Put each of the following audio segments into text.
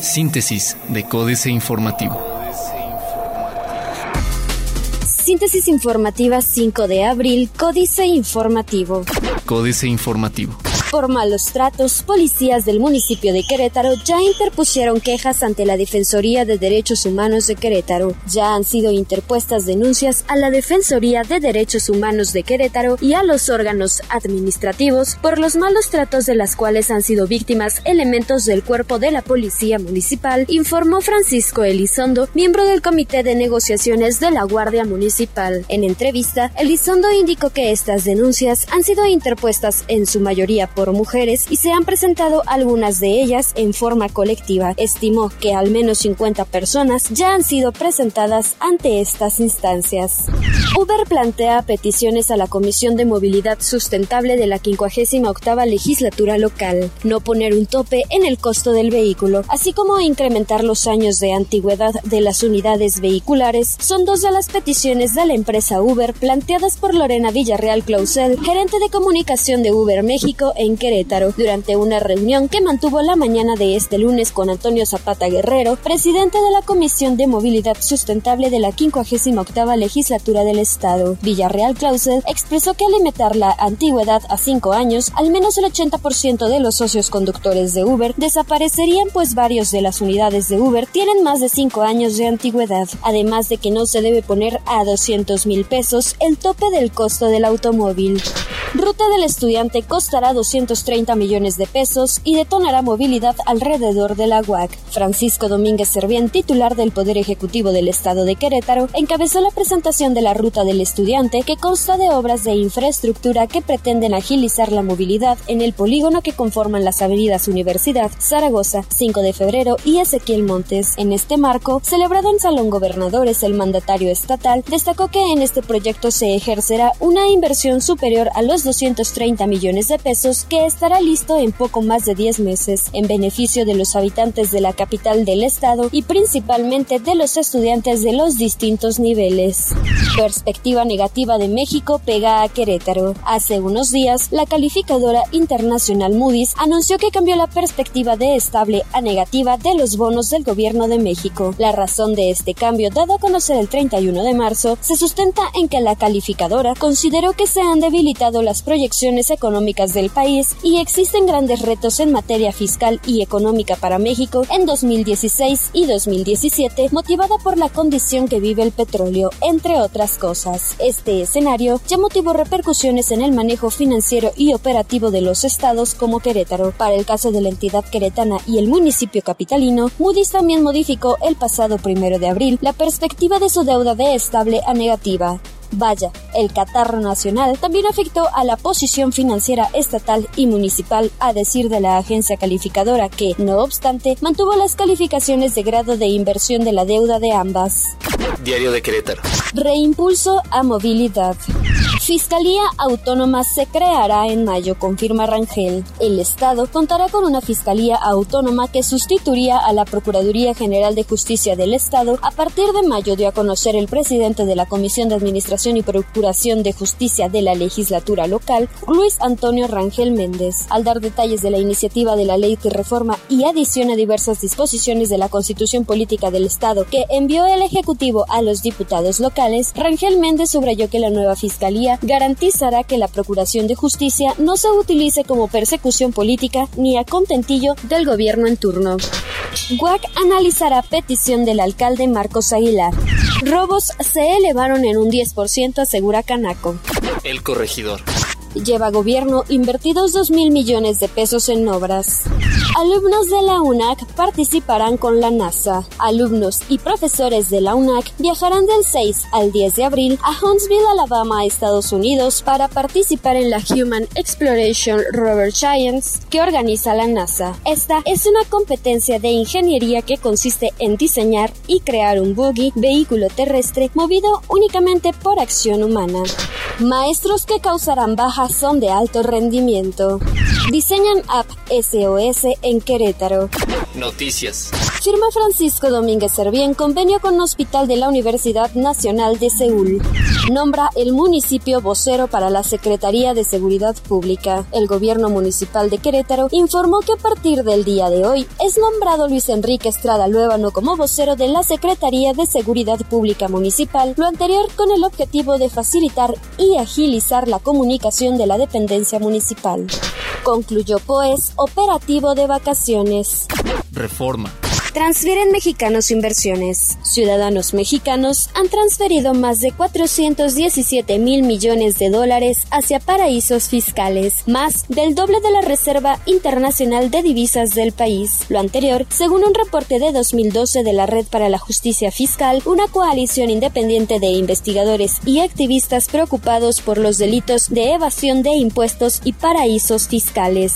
Síntesis de Códice Informativo. Síntesis informativa 5 de abril, Códice Informativo. Códice Informativo. Por malos tratos, policías del municipio de Querétaro ya interpusieron quejas ante la Defensoría de Derechos Humanos de Querétaro. Ya han sido interpuestas denuncias a la Defensoría de Derechos Humanos de Querétaro y a los órganos administrativos por los malos tratos de las cuales han sido víctimas elementos del cuerpo de la Policía Municipal, informó Francisco Elizondo, miembro del Comité de Negociaciones de la Guardia Municipal. En entrevista, Elizondo indicó que estas denuncias han sido interpuestas en su mayoría por por mujeres y se han presentado algunas de ellas en forma colectiva. Estimó que al menos 50 personas ya han sido presentadas ante estas instancias. Uber plantea peticiones a la Comisión de Movilidad Sustentable de la 58 legislatura local, no poner un tope en el costo del vehículo, así como incrementar los años de antigüedad de las unidades vehiculares, son dos de las peticiones de la empresa Uber planteadas por Lorena Villarreal Clausel, gerente de comunicación de Uber México en Querétaro durante una reunión que mantuvo la mañana de este lunes con Antonio Zapata Guerrero, presidente de la Comisión de Movilidad Sustentable de la 58 legislatura del Estado. Villarreal Clausel expresó que al limitar la antigüedad a cinco años, al menos el 80% de los socios conductores de Uber desaparecerían pues varios de las unidades de Uber tienen más de cinco años de antigüedad, además de que no se debe poner a 200 mil pesos el tope del costo del automóvil. Ruta del estudiante costará 230 millones de pesos y detonará movilidad alrededor de la UAC. Francisco Domínguez Servién, titular del Poder Ejecutivo del Estado de Querétaro, encabezó la presentación de la Ruta del Estudiante que consta de obras de infraestructura que pretenden agilizar la movilidad en el polígono que conforman las avenidas Universidad, Zaragoza, 5 de febrero y Ezequiel Montes. En este marco, celebrado en Salón Gobernadores, el mandatario estatal destacó que en este proyecto se ejercerá una inversión superior a los 230 millones de pesos que estará listo en poco más de 10 meses en beneficio de los habitantes de la capital del estado y principalmente de los estudiantes de los distintos niveles. Perspectiva negativa de México pega a Querétaro. Hace unos días, la calificadora internacional Moody's anunció que cambió la perspectiva de estable a negativa de los bonos del gobierno de México. La razón de este cambio, dado a conocer el 31 de marzo, se sustenta en que la calificadora consideró que se han debilitado las proyecciones económicas del país y existen grandes retos en materia fiscal y económica para México en 2016 y 2017, motivada por la condición que vive el petróleo, entre otras cosas. Este escenario ya motivó repercusiones en el manejo financiero y operativo de los estados como Querétaro. Para el caso de la entidad queretana y el municipio capitalino, Moody's también modificó el pasado primero de abril la perspectiva de su deuda de estable a negativa. Vaya, el catarro nacional también afectó a la posición financiera estatal y municipal, a decir de la agencia calificadora que, no obstante, mantuvo las calificaciones de grado de inversión de la deuda de ambas. Diario de Querétaro. Reimpulso a movilidad. Fiscalía Autónoma se creará en mayo, confirma Rangel. El Estado contará con una Fiscalía Autónoma que sustituiría a la Procuraduría General de Justicia del Estado a partir de mayo, dio a conocer el presidente de la Comisión de Administración y Procuración de Justicia de la legislatura local, Luis Antonio Rangel Méndez. Al dar detalles de la iniciativa de la ley que reforma y adiciona diversas disposiciones de la Constitución Política del Estado que envió el Ejecutivo a los diputados locales, Rangel Méndez subrayó que la nueva Fiscalía garantizará que la Procuración de Justicia no se utilice como persecución política ni a contentillo del gobierno en turno. GUAC analizará petición del alcalde Marcos Aguilar. Robos se elevaron en un 10%, asegura Canaco. El corregidor lleva gobierno invertidos 2 mil millones de pesos en obras. Alumnos de la UNAC participarán con la NASA. Alumnos y profesores de la UNAC viajarán del 6 al 10 de abril a Huntsville, Alabama, Estados Unidos, para participar en la Human Exploration Rover Science que organiza la NASA. Esta es una competencia de ingeniería que consiste en diseñar y crear un buggy, vehículo terrestre, movido únicamente por acción humana. Maestros que causarán bajas son de alto rendimiento. Diseñan app SOS en Querétaro. Noticias. Firma Francisco Domínguez Servién convenio con Hospital de la Universidad Nacional de Seúl. Nombra el municipio vocero para la Secretaría de Seguridad Pública. El gobierno municipal de Querétaro informó que a partir del día de hoy es nombrado Luis Enrique Estrada Luébano como vocero de la Secretaría de Seguridad Pública Municipal, lo anterior con el objetivo de facilitar y agilizar la comunicación de la dependencia municipal. Concluyó pues operativo de vacaciones. Reforma. Transfieren mexicanos inversiones. Ciudadanos mexicanos han transferido más de 417 mil millones de dólares hacia paraísos fiscales, más del doble de la Reserva Internacional de Divisas del país. Lo anterior, según un reporte de 2012 de la Red para la Justicia Fiscal, una coalición independiente de investigadores y activistas preocupados por los delitos de evasión de impuestos y paraísos fiscales.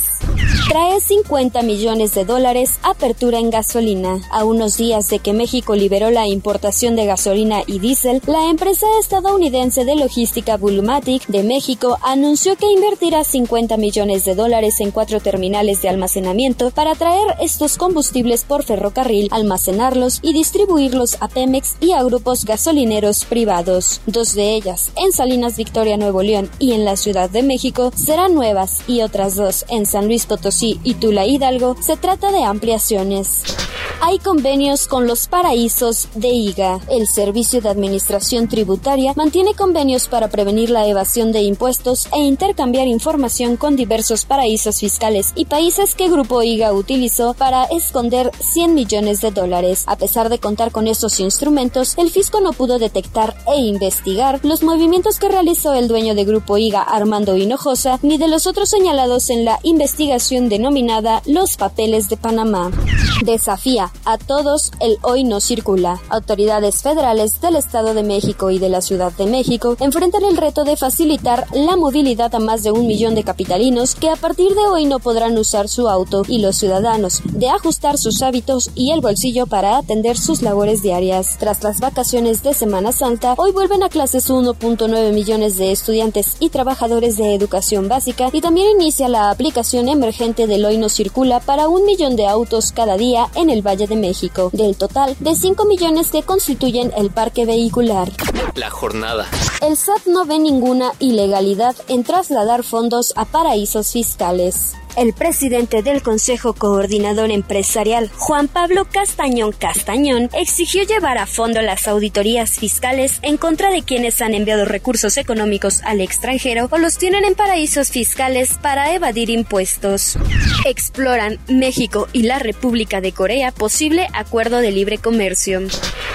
Trae 50 millones de dólares apertura en gasolina. A unos días de que México liberó la importación de gasolina y diésel, la empresa estadounidense de logística Bulumatic de México anunció que invertirá 50 millones de dólares en cuatro terminales de almacenamiento para traer estos combustibles por ferrocarril, almacenarlos y distribuirlos a Pemex y a grupos gasolineros privados. Dos de ellas, en Salinas Victoria, Nuevo León y en la Ciudad de México, serán nuevas y otras dos en San Luis Potosí y Tula Hidalgo se trata de ampliaciones hay convenios con los paraísos de IGA. El Servicio de Administración Tributaria mantiene convenios para prevenir la evasión de impuestos e intercambiar información con diversos paraísos fiscales y países que Grupo IGA utilizó para esconder 100 millones de dólares. A pesar de contar con esos instrumentos, el fisco no pudo detectar e investigar los movimientos que realizó el dueño de Grupo IGA, Armando Hinojosa, ni de los otros señalados en la investigación denominada Los Papeles de Panamá. Desafía a todos el hoy no circula. Autoridades federales del Estado de México y de la Ciudad de México enfrentan el reto de facilitar la movilidad a más de un millón de capitalinos que a partir de hoy no podrán usar su auto y los ciudadanos de ajustar sus hábitos y el bolsillo para atender sus labores diarias. Tras las vacaciones de Semana Santa, hoy vuelven a clases 1.9 millones de estudiantes y trabajadores de educación básica y también inicia la aplicación emergente del hoy no circula para un millón de autos cada día en el Valle de México, del total de 5 millones que constituyen el parque vehicular. La jornada. El SAT no ve ninguna ilegalidad en trasladar fondos a paraísos fiscales. El presidente del Consejo Coordinador Empresarial, Juan Pablo Castañón Castañón, exigió llevar a fondo las auditorías fiscales en contra de quienes han enviado recursos económicos al extranjero o los tienen en paraísos fiscales para evadir impuestos. Exploran México y la República de Corea posible acuerdo de libre comercio.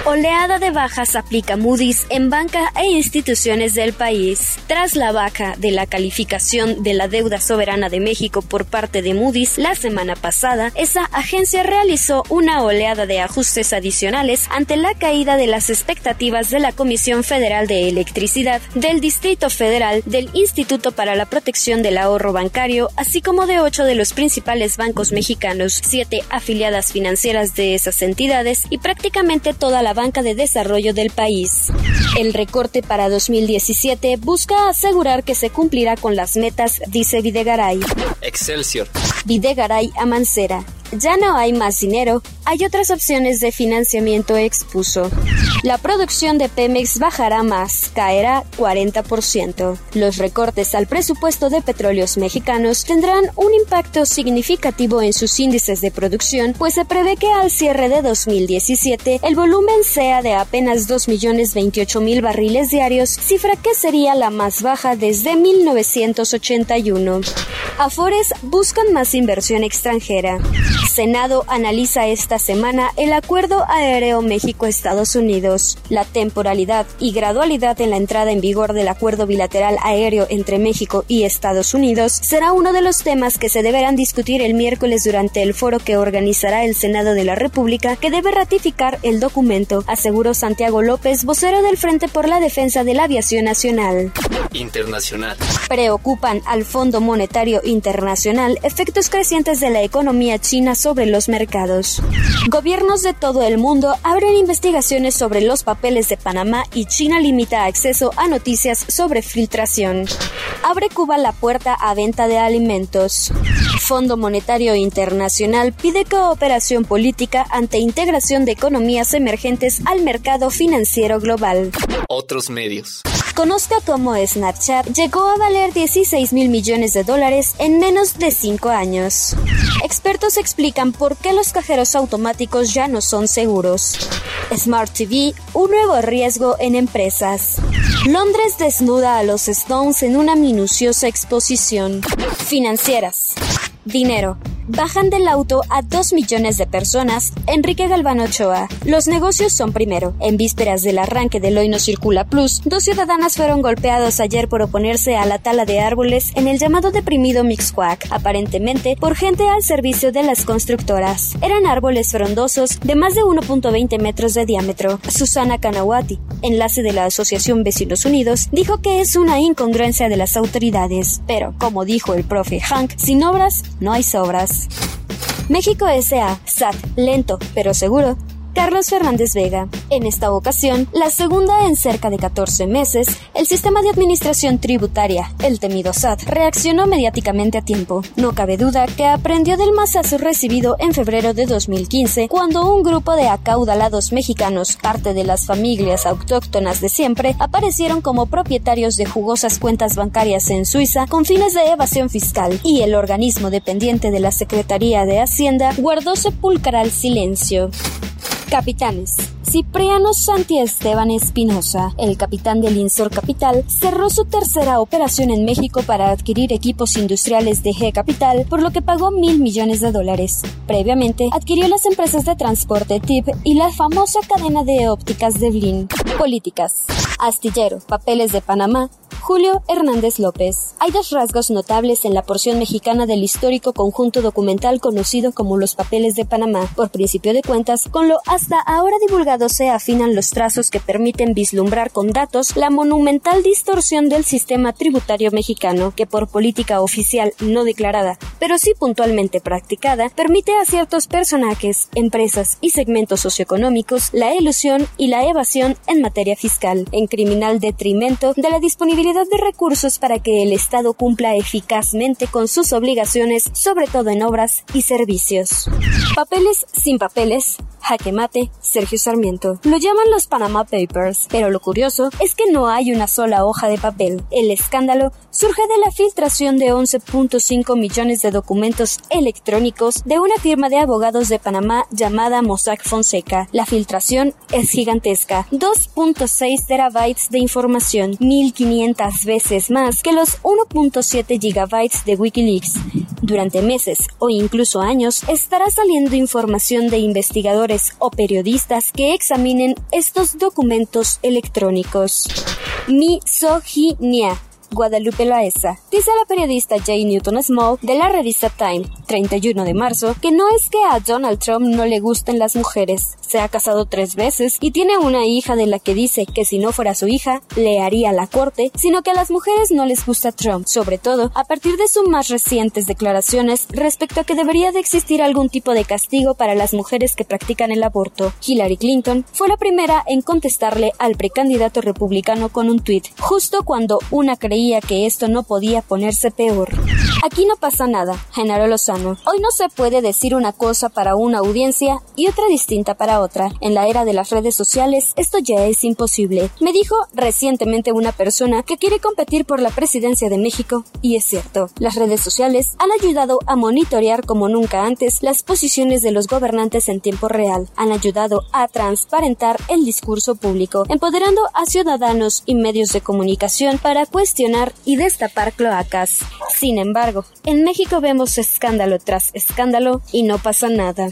Oleada de bajas aplica Moody's en banca e instituciones del país. Tras la baja de la calificación de la deuda soberana de México por parte de Moody's la semana pasada, esa agencia realizó una oleada de ajustes adicionales ante la caída de las expectativas de la Comisión Federal de Electricidad, del Distrito Federal, del Instituto para la Protección del Ahorro Bancario, así como de ocho de los principales bancos mexicanos, siete afiliadas financieras de esas entidades y prácticamente toda la banca de desarrollo del país. El recorte para 2017 busca asegurar que se cumplirá con las metas, dice Videgaray. Excelsior. Videgaray a Mancera. Ya no hay más dinero, hay otras opciones de financiamiento, expuso. La producción de Pemex bajará más, caerá 40%. Los recortes al presupuesto de petróleos mexicanos tendrán un impacto significativo en sus índices de producción, pues se prevé que al cierre de 2017 el volumen sea de apenas 2.028.000 barriles diarios, cifra que sería la más baja desde 1981. Afores buscan más inversión extranjera. Senado analiza esta semana el Acuerdo Aéreo México-Estados Unidos. La temporalidad y gradualidad en la entrada en vigor del Acuerdo Bilateral Aéreo entre México y Estados Unidos será uno de los temas que se deberán discutir el miércoles durante el foro que organizará el Senado de la República, que debe ratificar el documento, aseguró Santiago López, vocero del Frente por la Defensa de la Aviación Nacional. Internacional. Preocupan al Fondo Monetario Internacional efectos crecientes de la economía china sobre los mercados. Gobiernos de todo el mundo abren investigaciones sobre los papeles de Panamá y China limita acceso a noticias sobre filtración. Abre Cuba la puerta a venta de alimentos. Fondo Monetario Internacional pide cooperación política ante integración de economías emergentes al mercado financiero global. Otros medios. Conozca cómo Snapchat llegó a valer 16 mil millones de dólares en menos de 5 años. Expertos explican por qué los cajeros automáticos ya no son seguros. Smart TV, un nuevo riesgo en empresas. Londres desnuda a los Stones en una minuciosa exposición. Financieras. Dinero. Bajan del auto a 2 millones de personas. Enrique Galván Ochoa. Los negocios son primero. En vísperas del arranque del Hoy No Circula Plus, dos ciudadanas fueron golpeadas ayer por oponerse a la tala de árboles en el llamado deprimido Mixquack, aparentemente por gente al servicio de las constructoras. Eran árboles frondosos de más de 1.20 metros de diámetro. Susana Kanawati, enlace de la Asociación Vecinos Unidos, dijo que es una incongruencia de las autoridades. Pero, como dijo el profe Hank, sin obras no hay sobras. México S.A. SAT, lento pero seguro, Carlos Fernández Vega. En esta ocasión, la segunda en cerca de 14 meses, el sistema de administración tributaria, el temido SAT, reaccionó mediáticamente a tiempo. No cabe duda que aprendió del masazo recibido en febrero de 2015, cuando un grupo de acaudalados mexicanos, parte de las familias autóctonas de siempre, aparecieron como propietarios de jugosas cuentas bancarias en Suiza con fines de evasión fiscal, y el organismo dependiente de la Secretaría de Hacienda guardó sepulcral silencio. Capitanes. Cipriano Santi Esteban Espinosa, el capitán del Insor Capital, cerró su tercera operación en México para adquirir equipos industriales de G Capital, por lo que pagó mil millones de dólares. Previamente, adquirió las empresas de transporte TIP y la famosa cadena de ópticas de Blin. Políticas. Astillero, Papeles de Panamá, Julio Hernández López. Hay dos rasgos notables en la porción mexicana del histórico conjunto documental conocido como Los Papeles de Panamá. Por principio de cuentas, con lo hasta ahora divulgado se afinan los trazos que permiten vislumbrar con datos la monumental distorsión del sistema tributario mexicano, que por política oficial no declarada, pero sí puntualmente practicada, permite a ciertos personajes, empresas y segmentos socioeconómicos la ilusión y la evasión en materia fiscal, en criminal detrimento de la disponibilidad de recursos para que el Estado cumpla eficazmente con sus obligaciones, sobre todo en obras y servicios. Papeles sin papeles, jaque mate, Sergio Sarmiento. Lo llaman los Panama Papers, pero lo curioso es que no hay una sola hoja de papel. El escándalo surge de la filtración de 11.5 millones de documentos electrónicos de una firma de abogados de Panamá llamada Mossack Fonseca. La filtración es gigantesca, 2.6 terabytes de información, 1500 veces más que los 1.7 gigabytes de Wikileaks. Durante meses o incluso años estará saliendo información de investigadores o periodistas que examinen estos documentos electrónicos. Misoginia Guadalupe Loaesa. Dice la periodista J. Newton Small de la revista Time, 31 de marzo, que no es que a Donald Trump no le gusten las mujeres. Se ha casado tres veces y tiene una hija de la que dice que si no fuera su hija, le haría la corte, sino que a las mujeres no les gusta Trump, sobre todo a partir de sus más recientes declaraciones respecto a que debería de existir algún tipo de castigo para las mujeres que practican el aborto. Hillary Clinton fue la primera en contestarle al precandidato republicano con un tuit, justo cuando una creía que esto no podía ponerse peor. Aquí no pasa nada, Genaro Lozano. Hoy no se puede decir una cosa para una audiencia y otra distinta para otra. En la era de las redes sociales, esto ya es imposible. Me dijo recientemente una persona que quiere competir por la presidencia de México, y es cierto. Las redes sociales han ayudado a monitorear como nunca antes las posiciones de los gobernantes en tiempo real. Han ayudado a transparentar el discurso público, empoderando a ciudadanos y medios de comunicación para cuestionar y destapar cloacas. Sin embargo, en México vemos escándalo tras escándalo y no pasa nada.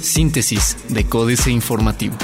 Síntesis de Códice Informativo.